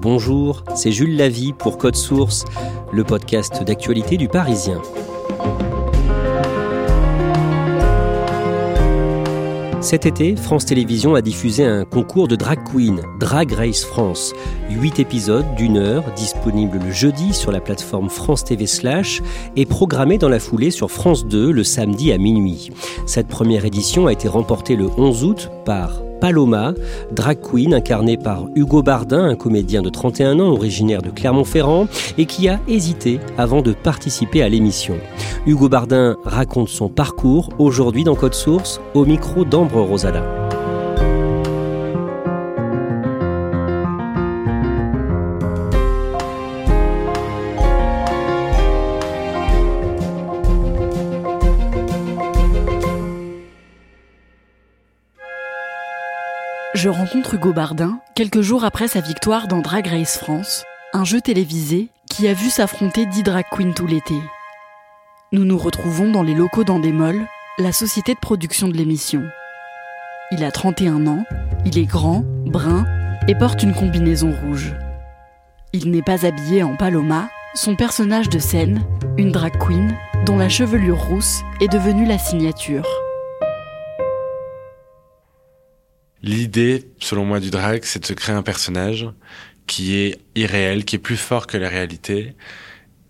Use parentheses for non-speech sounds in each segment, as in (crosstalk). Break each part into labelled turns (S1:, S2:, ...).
S1: Bonjour, c'est Jules Lavie pour Code Source, le podcast d'actualité du Parisien. Cet été, France Télévisions a diffusé un concours de drag queen, Drag Race France. Huit épisodes d'une heure, disponibles le jeudi sur la plateforme France TV Slash et programmés dans la foulée sur France 2 le samedi à minuit. Cette première édition a été remportée le 11 août par Paloma, drag queen incarnée par Hugo Bardin, un comédien de 31 ans originaire de Clermont-Ferrand et qui a hésité avant de participer à l'émission. Hugo Bardin raconte son parcours aujourd'hui dans Code Source au micro d'Ambre Rosala.
S2: Je rencontre Hugo Bardin quelques jours après sa victoire dans Drag Race France, un jeu télévisé qui a vu s'affronter 10 drag queens tout l'été. Nous nous retrouvons dans les locaux d'Andémol, la société de production de l'émission. Il a 31 ans, il est grand, brun et porte une combinaison rouge. Il n'est pas habillé en paloma, son personnage de scène, une drag queen dont la chevelure rousse est devenue la signature.
S3: L'idée, selon moi, du drag, c'est de se créer un personnage qui est irréel, qui est plus fort que la réalité.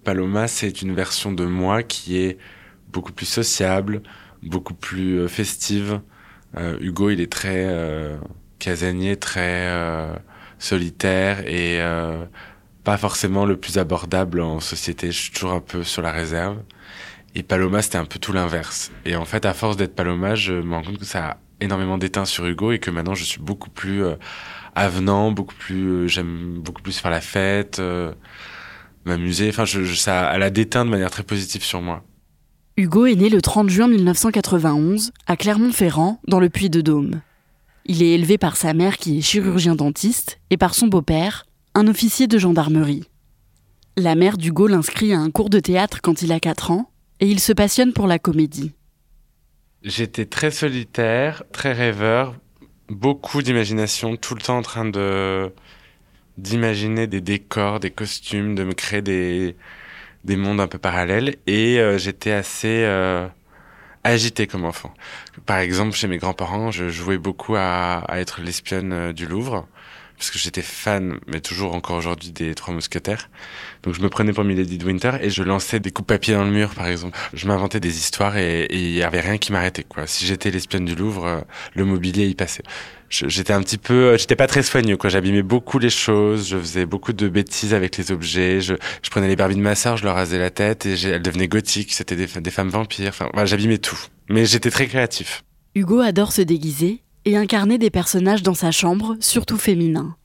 S3: Paloma, c'est une version de moi qui est beaucoup plus sociable, beaucoup plus euh, festive. Euh, Hugo, il est très euh, casanier, très euh, solitaire et euh, pas forcément le plus abordable en société. Je suis toujours un peu sur la réserve. Et Paloma, c'était un peu tout l'inverse. Et en fait, à force d'être Paloma, je me rends compte que ça énormément d'éteint sur Hugo et que maintenant je suis beaucoup plus euh, avenant, beaucoup plus euh, j'aime beaucoup plus faire la fête, euh, m'amuser. Enfin, ça, elle a déteint de manière très positive sur moi.
S2: Hugo est né le 30 juin 1991 à Clermont-Ferrand, dans le Puy-de-Dôme. Il est élevé par sa mère qui est chirurgien-dentiste et par son beau-père, un officier de gendarmerie. La mère d'Hugo l'inscrit à un cours de théâtre quand il a 4 ans et il se passionne pour la comédie.
S3: J'étais très solitaire, très rêveur, beaucoup d'imagination, tout le temps en train de d'imaginer des décors, des costumes, de me créer des des mondes un peu parallèles et euh, j'étais assez euh, agité comme enfant. Par exemple, chez mes grands-parents, je jouais beaucoup à, à être l'espionne euh, du Louvre parce que j'étais fan, mais toujours encore aujourd'hui, des Trois Mousquetaires. Donc je me prenais pour Milady de Winter et je lançais des coups papier dans le mur, par exemple. Je m'inventais des histoires et il y avait rien qui m'arrêtait, quoi. Si j'étais l'espionne du Louvre, euh, le mobilier y passait. J'étais un petit peu, euh, j'étais pas très soigneux, quoi. J'abîmais beaucoup les choses, je faisais beaucoup de bêtises avec les objets. Je, prenais les Barbies de ma sœur, je leur rasais la tête et elles devenaient gothiques. C'était des, des femmes vampires. Enfin, voilà, j'abîmais tout. Mais j'étais très créatif.
S2: Hugo adore se déguiser et incarner des personnages dans sa chambre, surtout féminins.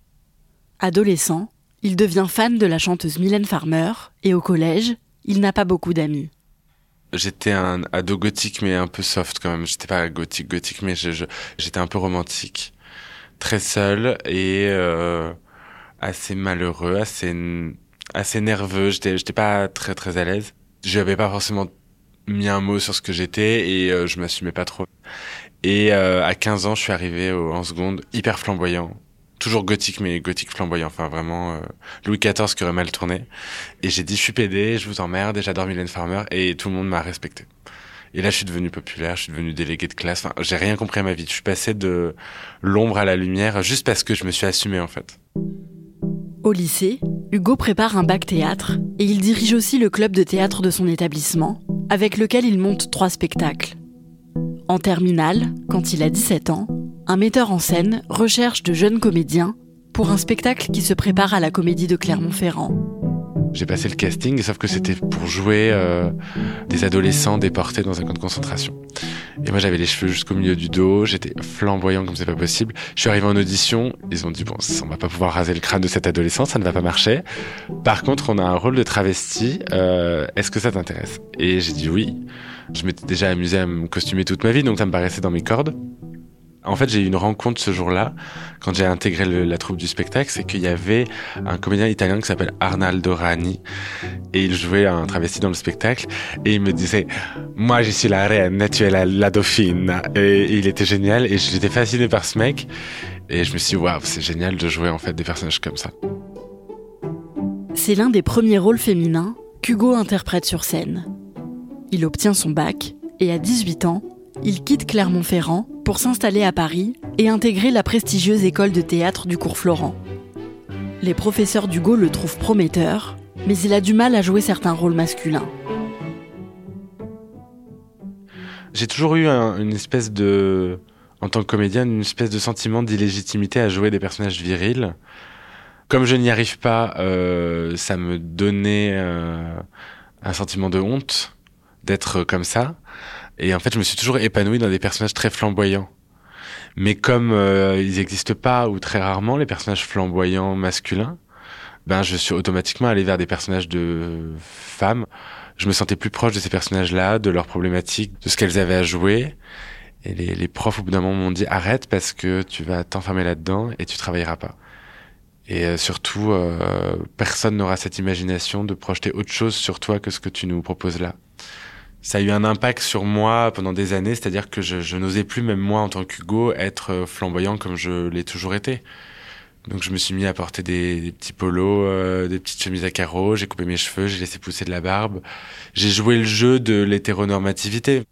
S2: Adolescent, il devient fan de la chanteuse Mylène Farmer et au collège, il n'a pas beaucoup d'amis.
S3: J'étais un ado gothique, mais un peu soft quand même. J'étais pas gothique, gothique, mais j'étais un peu romantique. Très seul et euh, assez malheureux, assez, nerveux. J'étais, j'étais pas très très à l'aise. Je n'avais pas forcément mis un mot sur ce que j'étais et euh, je m'assumais pas trop. Et euh, à 15 ans, je suis arrivé au- en seconde, hyper flamboyant. Toujours gothique, mais gothique flamboyant. Enfin, vraiment, euh, Louis XIV qui aurait mal tourné. Et j'ai dit, je suis pédé, je vous emmerde, et j'adore Mylène Farmer, et tout le monde m'a respecté. Et là, je suis devenu populaire, je suis devenu délégué de classe. Enfin, j'ai rien compris à ma vie. Je suis passé de l'ombre à la lumière juste parce que je me suis assumé, en fait.
S2: Au lycée, Hugo prépare un bac théâtre et il dirige aussi le club de théâtre de son établissement, avec lequel il monte trois spectacles. En terminale, quand il a 17 ans, un metteur en scène recherche de jeunes comédiens pour un spectacle qui se prépare à la comédie de Clermont-Ferrand.
S3: J'ai passé le casting, sauf que c'était pour jouer euh, des adolescents déportés dans un camp de concentration. Et moi, j'avais les cheveux jusqu'au milieu du dos, j'étais flamboyant comme c'est pas possible. Je suis arrivé en audition, ils ont dit bon, on va pas pouvoir raser le crâne de cet adolescent, ça ne va pas marcher. Par contre, on a un rôle de travesti. Euh, Est-ce que ça t'intéresse? Et j'ai dit oui. Je m'étais déjà amusé à me costumer toute ma vie, donc ça me paraissait dans mes cordes. En fait, j'ai eu une rencontre ce jour-là, quand j'ai intégré la troupe du spectacle, c'est qu'il y avait un comédien italien qui s'appelle Arnaldo Rani, et il jouait un travesti dans le spectacle, et il me disait, moi je suis la reine, tu es la, la dauphine, et il était génial, et j'étais fasciné par ce mec, et je me suis dit, waouh, c'est génial de jouer en fait des personnages comme ça.
S2: C'est l'un des premiers rôles féminins qu'Hugo interprète sur scène. Il obtient son bac, et à 18 ans, il quitte Clermont-Ferrand pour s'installer à Paris et intégrer la prestigieuse école de théâtre du cours Florent. Les professeurs d'Hugo le trouvent prometteur, mais il a du mal à jouer certains rôles masculins.
S3: J'ai toujours eu un, une espèce de, en tant que comédien, une espèce de sentiment d'illégitimité à jouer des personnages virils. Comme je n'y arrive pas, euh, ça me donnait euh, un sentiment de honte d'être comme ça. Et en fait, je me suis toujours épanoui dans des personnages très flamboyants. Mais comme euh, ils n'existent pas ou très rarement les personnages flamboyants masculins, ben je suis automatiquement allé vers des personnages de femmes. Je me sentais plus proche de ces personnages-là, de leurs problématiques, de ce qu'elles avaient à jouer. Et les, les profs au bout d'un moment m'ont dit arrête parce que tu vas t'enfermer là-dedans et tu travailleras pas. Et euh, surtout, euh, personne n'aura cette imagination de projeter autre chose sur toi que ce que tu nous proposes là ça a eu un impact sur moi pendant des années, c'est-à-dire que je, n'osais plus, même moi en tant qu'Hugo, être euh, flamboyant comme je l'ai toujours été. Donc je me suis mis à porter des, des petits polos, euh, des petites chemises à carreaux, j'ai coupé mes cheveux, j'ai laissé pousser de la barbe. J'ai joué le jeu de l'hétéronormativité.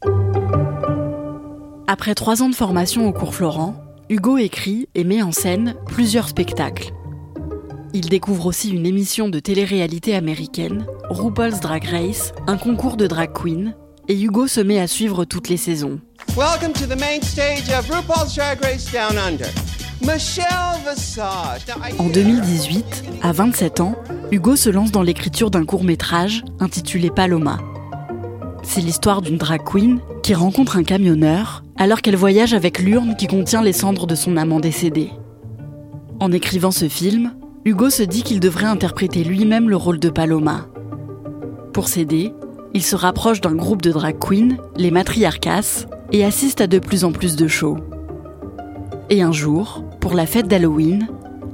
S2: Après trois ans de formation au cours Florent, Hugo écrit et met en scène plusieurs spectacles. Il découvre aussi une émission de télé-réalité américaine, RuPaul's Drag Race, un concours de drag queen, et Hugo se met à suivre toutes les saisons.
S4: Welcome to the main stage of RuPaul's Drag Race Down Under.
S2: En 2018, à 27 ans, Hugo se lance dans l'écriture d'un court métrage intitulé Paloma. C'est l'histoire d'une drag queen qui rencontre un camionneur alors qu'elle voyage avec l'urne qui contient les cendres de son amant décédé. En écrivant ce film, Hugo se dit qu'il devrait interpréter lui-même le rôle de Paloma. Pour s'aider, il se rapproche d'un groupe de drag queens, les Matriarcas, et assiste à de plus en plus de shows. Et un jour, pour la fête d'Halloween,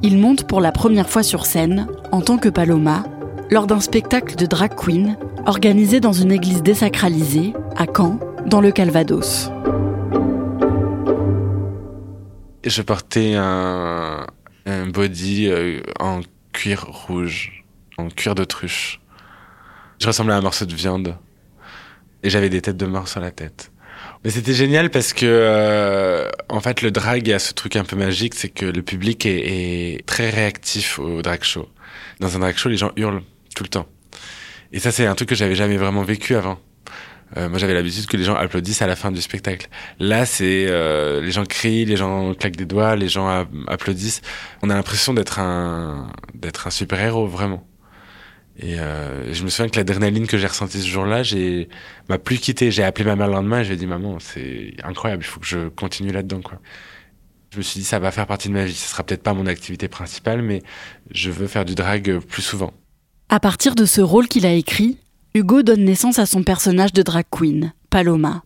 S2: il monte pour la première fois sur scène, en tant que Paloma, lors d'un spectacle de drag queen organisé dans une église désacralisée, à Caen, dans le Calvados.
S3: Je portais un, un body euh, en cuir rouge, en cuir d'autruche. Je ressemblais à un morceau de viande. Et j'avais des têtes de mort sur la tête. Mais c'était génial parce que, euh, en fait, le drag a ce truc un peu magique, c'est que le public est, est très réactif au drag show. Dans un drag show, les gens hurlent tout le temps. Et ça, c'est un truc que j'avais jamais vraiment vécu avant. Euh, moi, j'avais l'habitude que les gens applaudissent à la fin du spectacle. Là, c'est euh, les gens crient, les gens claquent des doigts, les gens applaudissent. On a l'impression d'être un d'être un super héros vraiment. Et euh, je me souviens que l'adrénaline que j'ai ressentie ce jour-là, j'ai m'a plus quitté. J'ai appelé ma mère le lendemain et je lui ai dit maman, c'est incroyable, il faut que je continue là-dedans. Je me suis dit ça va faire partie de ma vie. Ce sera peut-être pas mon activité principale, mais je veux faire du drag plus souvent.
S2: À partir de ce rôle qu'il a écrit, Hugo donne naissance à son personnage de drag queen, Paloma.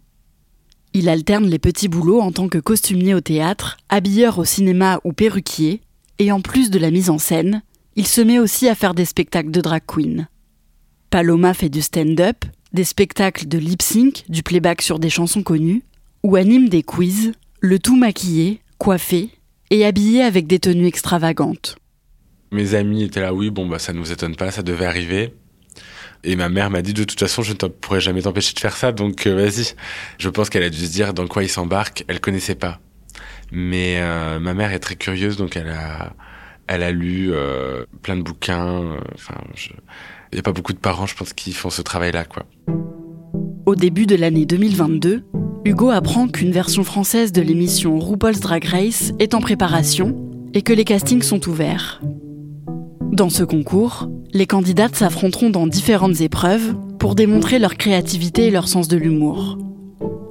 S2: Il alterne les petits boulots en tant que costumier au théâtre, habilleur au cinéma ou perruquier, et en plus de la mise en scène, il se met aussi à faire des spectacles de drag queen. Paloma fait du stand-up, des spectacles de lip-sync, du playback sur des chansons connues, ou anime des quiz, le tout maquillé, coiffé et habillé avec des tenues extravagantes.
S3: Mes amis étaient là, oui, bon, bah, ça nous étonne pas, ça devait arriver. Et ma mère m'a dit de toute façon, je ne pourrais jamais t'empêcher de faire ça, donc euh, vas-y. Je pense qu'elle a dû se dire dans quoi il s'embarque. Elle connaissait pas, mais euh, ma mère est très curieuse, donc elle a, elle a lu euh, plein de bouquins. Enfin, il n'y a pas beaucoup de parents, je pense, qui font ce travail-là, quoi.
S2: Au début de l'année 2022, Hugo apprend qu'une version française de l'émission RuPaul's Drag Race est en préparation et que les castings sont ouverts. Dans ce concours, les candidates s'affronteront dans différentes épreuves pour démontrer leur créativité et leur sens de l'humour.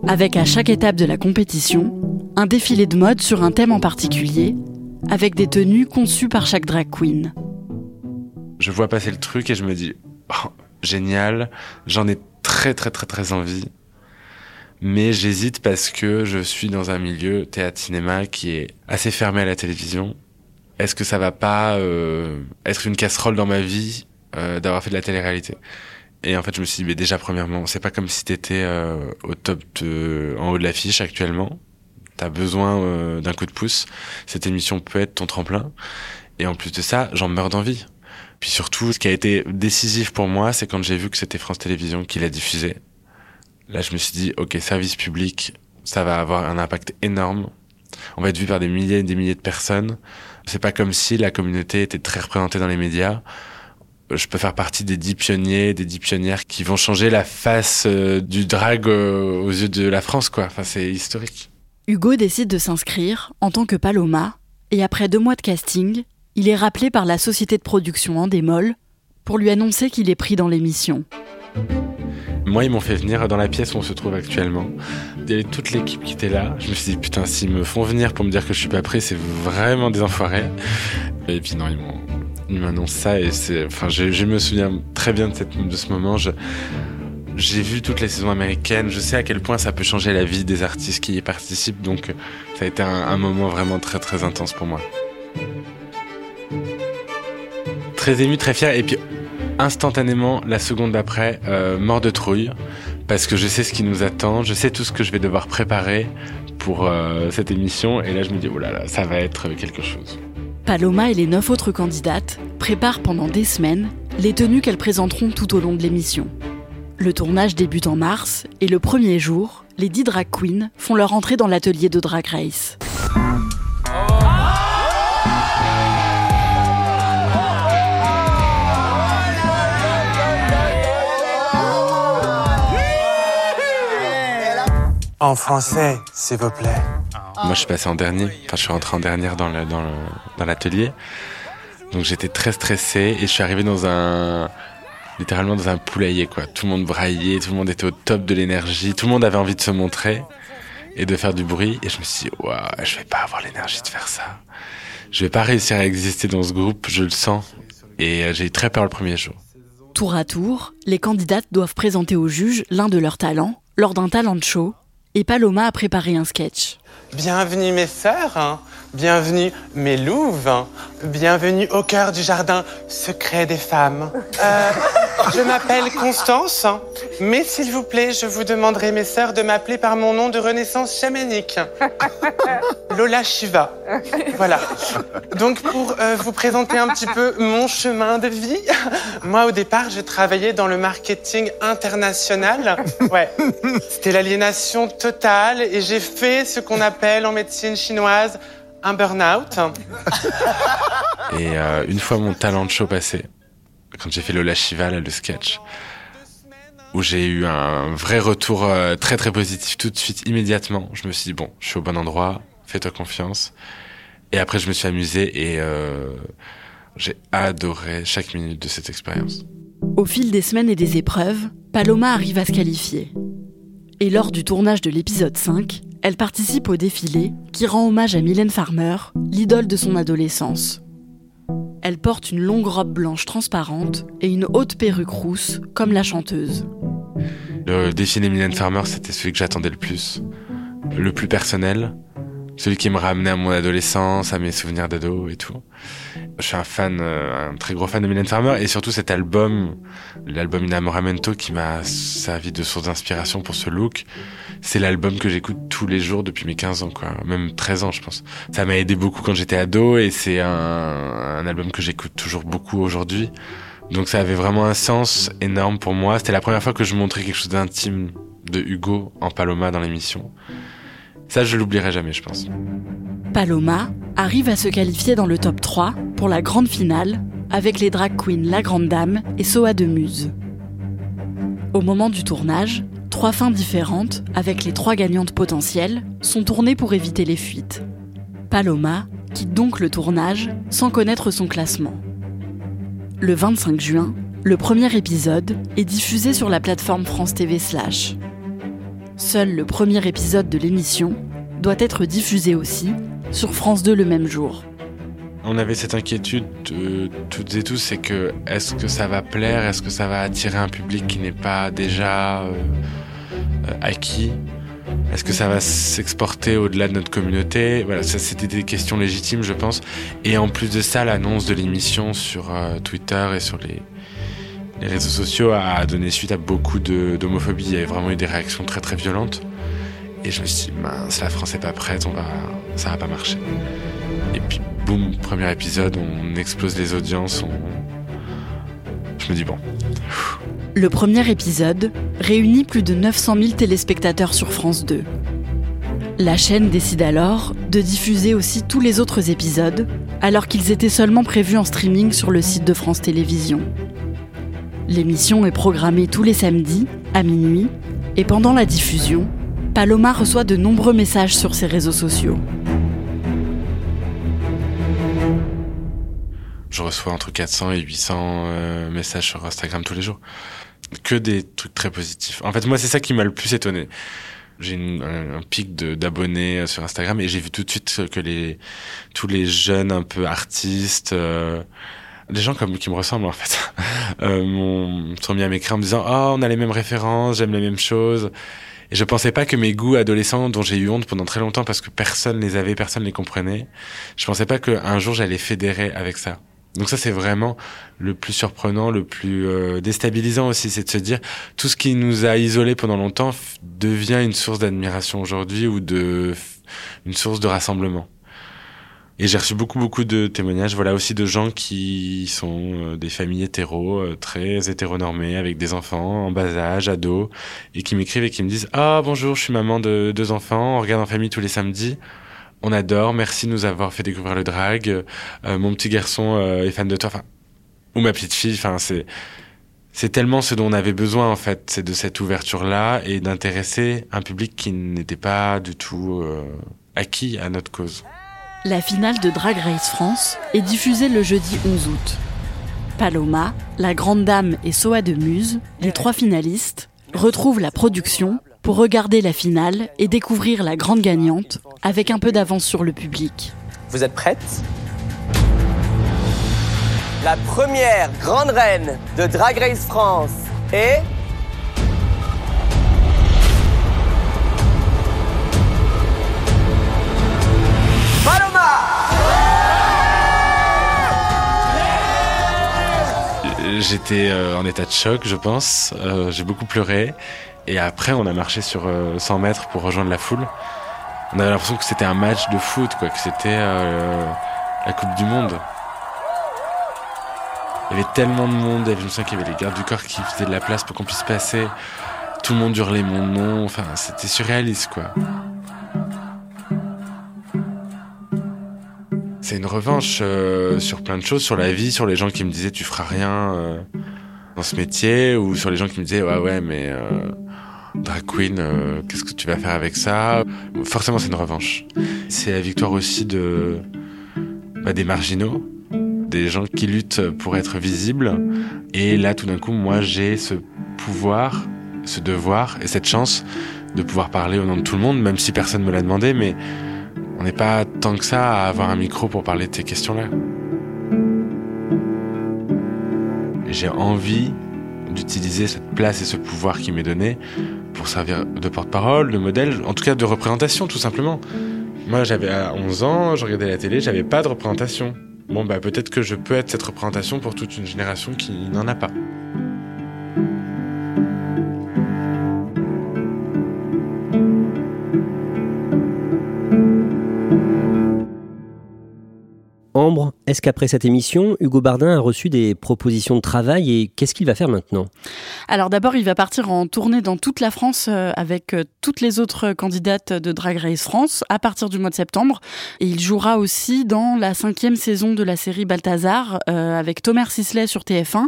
S2: Avec à chaque étape de la compétition, un défilé de mode sur un thème en particulier, avec des tenues conçues par chaque drag queen.
S3: Je vois passer le truc et je me dis, oh, génial, j'en ai très très très très envie. Mais j'hésite parce que je suis dans un milieu théâtre-cinéma qui est assez fermé à la télévision est-ce que ça va pas euh, être une casserole dans ma vie euh, d'avoir fait de la télé-réalité? Et en fait, je me suis dit, mais déjà, premièrement, c'est pas comme si t'étais euh, au top en haut de l'affiche actuellement. T'as besoin d'un coup de pouce. Cette émission peut être ton tremplin. Et en plus de ça, j'en meurs d'envie. Puis surtout, ce qui a été décisif pour moi, c'est quand j'ai vu que c'était France Télévisions qui l'a diffusé. Là, je me suis dit, ok, service public, ça va avoir un impact énorme. On va être vu par des milliers et des milliers de personnes. C'est pas comme si la communauté était très représentée dans les médias. Je peux faire partie des dix pionniers, des dix pionnières qui vont changer la face euh, du drag euh, aux yeux de la France, quoi. Enfin, c'est historique.
S2: Hugo décide de s'inscrire en tant que Paloma, et après deux mois de casting, il est rappelé par la société de production Endemol pour lui annoncer qu'il est pris dans l'émission.
S3: Moi, ils m'ont fait venir dans la pièce où on se trouve actuellement. Il y avait toute l'équipe qui était là. Je me suis dit, putain, s'ils me font venir pour me dire que je suis pas prêt, c'est vraiment des enfoirés. Et puis non, ils m'annoncent ça et c'est, enfin, je, me souviens très bien de, ce moment. J'ai vu toutes les saisons américaines. Je sais à quel point ça peut changer la vie des artistes qui y participent. Donc, ça a été un, moment vraiment très, très intense pour moi. Très ému, très fier. Et puis, instantanément la seconde d'après euh, mort de trouille parce que je sais ce qui nous attend, je sais tout ce que je vais devoir préparer pour euh, cette émission et là je me dis oh là là ça va être quelque chose.
S2: Paloma et les neuf autres candidates préparent pendant des semaines les tenues qu'elles présenteront tout au long de l'émission. Le tournage débute en mars et le premier jour, les dix drag queens font leur entrée dans l'atelier de Drag Race.
S5: En français, s'il vous plaît.
S3: Moi, je suis passé en dernier. Enfin, je suis rentré en dernière dans le, dans l'atelier. Donc, j'étais très stressé et je suis arrivé dans un, littéralement dans un poulailler, quoi. Tout le monde braillait, tout le monde était au top de l'énergie, tout le monde avait envie de se montrer et de faire du bruit. Et je me suis dit, waouh, je vais pas avoir l'énergie de faire ça. Je vais pas réussir à exister dans ce groupe, je le sens. Et euh, j'ai eu très peur le premier jour.
S2: Tour à tour, les candidates doivent présenter au juge l'un de leurs talents lors d'un talent show et Paloma a préparé un sketch.
S5: Bienvenue mes sœurs, hein. bienvenue mes louves, bienvenue au cœur du jardin secret des femmes. Euh, je m'appelle Constance, mais s'il vous plaît, je vous demanderai mes sœurs de m'appeler par mon nom de renaissance chamanique. (laughs) Lola Shiva. Voilà. Donc pour euh, vous présenter un petit peu mon chemin de vie, moi au départ, je travaillais dans le marketing international. Ouais. C'était l'aliénation totale et j'ai fait ce qu'on appelle en médecine chinoise un burn-out.
S3: Et euh, une fois mon talent de show passé, quand j'ai fait Lola Shiva, le sketch, où j'ai eu un vrai retour euh, très très positif tout de suite, immédiatement. Je me suis dit, bon, je suis au bon endroit, fais-toi confiance. Et après, je me suis amusé et euh, j'ai adoré chaque minute de cette expérience.
S2: Au fil des semaines et des épreuves, Paloma arrive à se qualifier. Et lors du tournage de l'épisode 5, elle participe au défilé qui rend hommage à Mylène Farmer, l'idole de son adolescence. Elle porte une longue robe blanche transparente et une haute perruque rousse, comme la chanteuse.
S3: Le défilé Mylène Farmer, c'était celui que j'attendais le plus. Le plus personnel, celui qui me ramenait à mon adolescence, à mes souvenirs d'ado et tout. Je suis un fan, euh, un très gros fan de Mylène Farmer et surtout cet album, l'album Inamoramento qui m'a servi de source d'inspiration pour ce look. C'est l'album que j'écoute tous les jours depuis mes 15 ans, quoi. Même 13 ans, je pense. Ça m'a aidé beaucoup quand j'étais ado et c'est un, un album que j'écoute toujours beaucoup aujourd'hui Donc ça avait vraiment un sens énorme pour moi. C'était la première fois que je montrais quelque chose d'intime de Hugo en Paloma dans l'émission. Ça, je l'oublierai jamais, je pense.
S2: Paloma arrive à se qualifier dans le top 3 pour la grande finale avec les drag queens La Grande Dame et Soa de Muse. Au moment du tournage, trois fins différentes, avec les trois gagnantes potentielles, sont tournées pour éviter les fuites. Paloma quitte donc le tournage sans connaître son classement. Le 25 juin, le premier épisode est diffusé sur la plateforme France TV Slash. Seul le premier épisode de l'émission doit être diffusé aussi sur France 2 le même jour.
S3: On avait cette inquiétude euh, toutes et tous, c'est que est-ce que ça va plaire, est-ce que ça va attirer un public qui n'est pas déjà euh, euh, acquis? Est-ce que ça va s'exporter au-delà de notre communauté? Voilà, ça c'était des questions légitimes, je pense. Et en plus de ça, l'annonce de l'émission sur Twitter et sur les, réseaux sociaux a donné suite à beaucoup d'homophobie. Il y avait vraiment eu des réactions très très violentes. Et je me suis dit, mince, la France n'est pas prête, on va, ça va pas marcher. Boum, premier épisode, on explose les audiences. Je me dis, bon.
S2: Le premier épisode réunit plus de 900 000 téléspectateurs sur France 2. La chaîne décide alors de diffuser aussi tous les autres épisodes, alors qu'ils étaient seulement prévus en streaming sur le site de France Télévisions. L'émission est programmée tous les samedis, à minuit, et pendant la diffusion, Paloma reçoit de nombreux messages sur ses réseaux sociaux.
S3: Je reçois entre 400 et 800 euh, messages sur Instagram tous les jours. Que des trucs très positifs. En fait, moi, c'est ça qui m'a le plus étonné. J'ai un, pic d'abonnés euh, sur Instagram et j'ai vu tout de suite que tous les jeunes un peu artistes, euh, des gens comme qui me ressemblent en fait, (laughs) m'ont sont mis à m'écrire en me disant oh on a les mêmes références, j'aime les mêmes choses. Et je pensais pas que mes goûts adolescents, dont j'ai eu honte pendant très longtemps parce que personne les avait, personne les comprenait, je pensais pas qu'un jour j'allais fédérer avec ça. Donc ça c'est vraiment le plus surprenant, le plus euh, déstabilisant aussi, c'est de se dire tout ce qui nous a isolés pendant longtemps devient une source d'admiration aujourd'hui ou de une source de rassemblement. Et j'ai reçu beaucoup, beaucoup de témoignages, voilà, aussi de gens qui sont euh, des familles hétéros, euh, très hétéronormées, avec des enfants en bas âge, ados, et qui m'écrivent et qui me disent « Ah, bonjour, je suis maman de deux enfants, on regarde en famille tous les samedis. On adore, merci de nous avoir fait découvrir le drag. Euh, mon petit garçon est fan de toi. » ou ma petite fille, enfin, c'est... C'est tellement ce dont on avait besoin en fait, c'est de cette ouverture-là et d'intéresser un public qui n'était pas du tout acquis à notre cause.
S2: La finale de Drag Race France est diffusée le jeudi 11 août. Paloma, La Grande Dame et Soa de Muse, les trois finalistes, retrouvent la production pour regarder la finale et découvrir la grande gagnante avec un peu d'avance sur le public.
S6: Vous êtes prêtes? La première grande reine de Drag Race France est...
S3: J'étais euh, en état de choc, je pense. Euh, j'ai beaucoup pleuré. Et après, on a marché sur 100 euh, mètres pour rejoindre la foule. On avait l'impression que c'était un match de foot, quoi, que c'était la Coupe du Monde. Il y avait tellement de monde, je me souviens qu'il y avait les gardes du corps qui faisaient de la place pour qu'on puisse passer. Tout le monde hurlait mon nom, enfin, c'était surréaliste, quoi. c'est une revanche euh, sur plein de choses, sur la vie, sur les gens qui me disaient tu feras rien euh, dans ce métier, ou sur les gens qui me disaient ouais ouais mais euh, drag queen, qu'est-ce que tu vas faire avec ça? Forcément c'est une revanche. C'est la victoire aussi de bah, des marginaux, des gens qui luttent pour être visibles. Et là tout d'un coup moi j'ai ce pouvoir, ce devoir et cette chance de pouvoir parler au nom de tout le monde, même si personne me l'a demandé, mais on n'est pas tant que ça à avoir un micro pour parler de ces questions-là. J'ai envie d'utiliser cette place et ce pouvoir qui m'est donné pour servir de porte-parole, de modèle, en tout cas de représentation tout simplement. Moi j'avais 11 ans, je regardais la télé, j'avais pas de représentation. Bon bah peut-être que je peux être cette représentation pour toute une génération qui n'en a pas.
S1: Est-ce qu'après cette émission, Hugo Bardin a reçu des propositions de travail et qu'est-ce qu'il va faire maintenant?
S2: Alors d'abord, il va partir en tournée dans toute la France euh, avec euh, toutes les autres candidates de Drag Race France à partir du mois de septembre. Et il jouera aussi dans la cinquième saison de la série Balthazar euh, avec Thomas Sisley sur TF1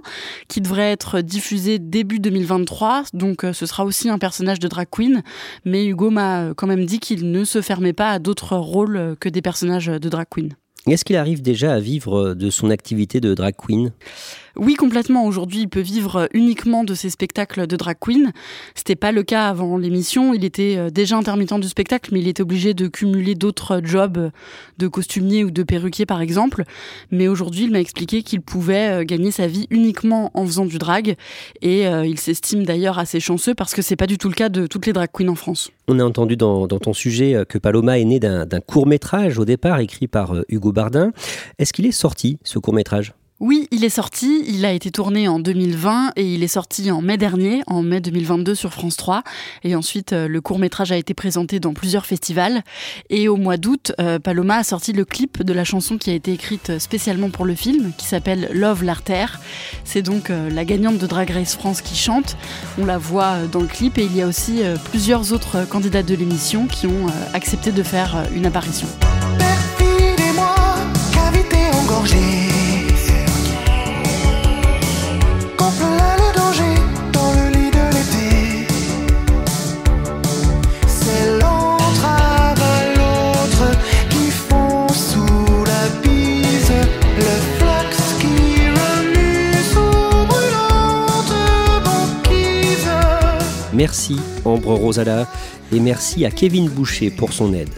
S2: qui devrait être diffusée début 2023. Donc ce sera aussi un personnage de drag queen. Mais Hugo m'a quand même dit qu'il ne se fermait pas à d'autres rôles que des personnages de drag queen.
S1: Est-ce qu'il arrive déjà à vivre de son activité de drag queen?
S2: Oui, complètement. Aujourd'hui, il peut vivre uniquement de ses spectacles de drag queen. C'était pas le cas avant l'émission. Il était euh, déjà intermittent du spectacle, mais il était obligé de cumuler d'autres jobs de costumier ou de perruquier, par exemple. Mais aujourd'hui, il m'a expliqué qu'il pouvait euh, gagner sa vie uniquement en faisant du drag. Et euh, il s'estime d'ailleurs assez chanceux parce que c'est pas du tout le cas de toutes les drag queens en France.
S1: On a entendu dans, dans ton sujet que Paloma est né d'un court métrage au départ écrit par Hugo Bardin. Est-ce qu'il est sorti ce court métrage?
S2: Oui, il est sorti, il a été tourné en 2020 et il est sorti en mai dernier, en mai 2022 sur France 3. Et ensuite, euh, le court métrage a été présenté dans plusieurs festivals. Et au mois d'août, euh, Paloma a sorti le clip de la chanson qui a été écrite spécialement pour le film, qui s'appelle Love l'artère. C'est donc euh, la gagnante de Drag Race France qui chante. On la voit dans le clip et il y a aussi plusieurs autres candidats de l'émission qui ont accepté de faire une apparition. moi cavité engorgée.
S1: Merci Ambre Rosala et merci à Kevin Boucher pour son aide.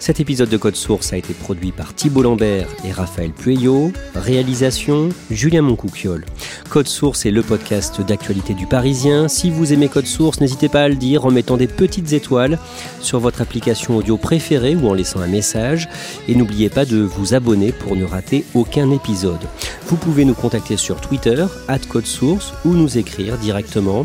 S1: Cet épisode de Code Source a été produit par Thibault Lambert et Raphaël Pueyo. Réalisation Julien Moncouquiole. Code Source est le podcast d'actualité du Parisien. Si vous aimez Code Source, n'hésitez pas à le dire en mettant des petites étoiles sur votre application audio préférée ou en laissant un message. Et n'oubliez pas de vous abonner pour ne rater aucun épisode. Vous pouvez nous contacter sur Twitter, at Code Source, ou nous écrire directement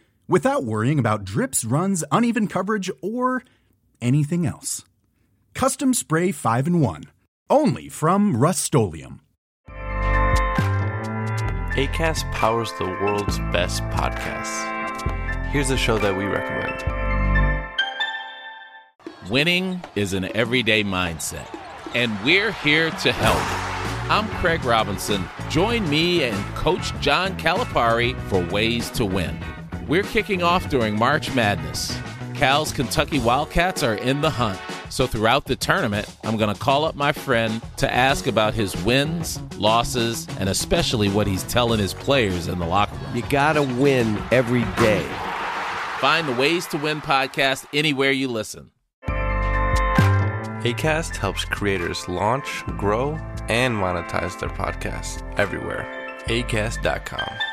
S7: without worrying about drips, runs, uneven coverage, or anything else. Custom Spray 5 and 1. Only from Rust
S8: ACAST powers the world's best podcasts. Here's a show that we recommend.
S9: Winning is an everyday mindset, and we're here to help. I'm Craig Robinson. Join me and Coach John Calipari for Ways to Win we're kicking off during March Madness. Cal's Kentucky Wildcats are in the hunt. So throughout the tournament, I'm going to call up my friend to ask about his wins, losses, and especially what he's telling his players in the locker room.
S10: You got to win every day.
S9: Find the Ways to Win podcast anywhere you listen.
S8: ACAST helps creators launch, grow, and monetize their podcasts everywhere. ACAST.com.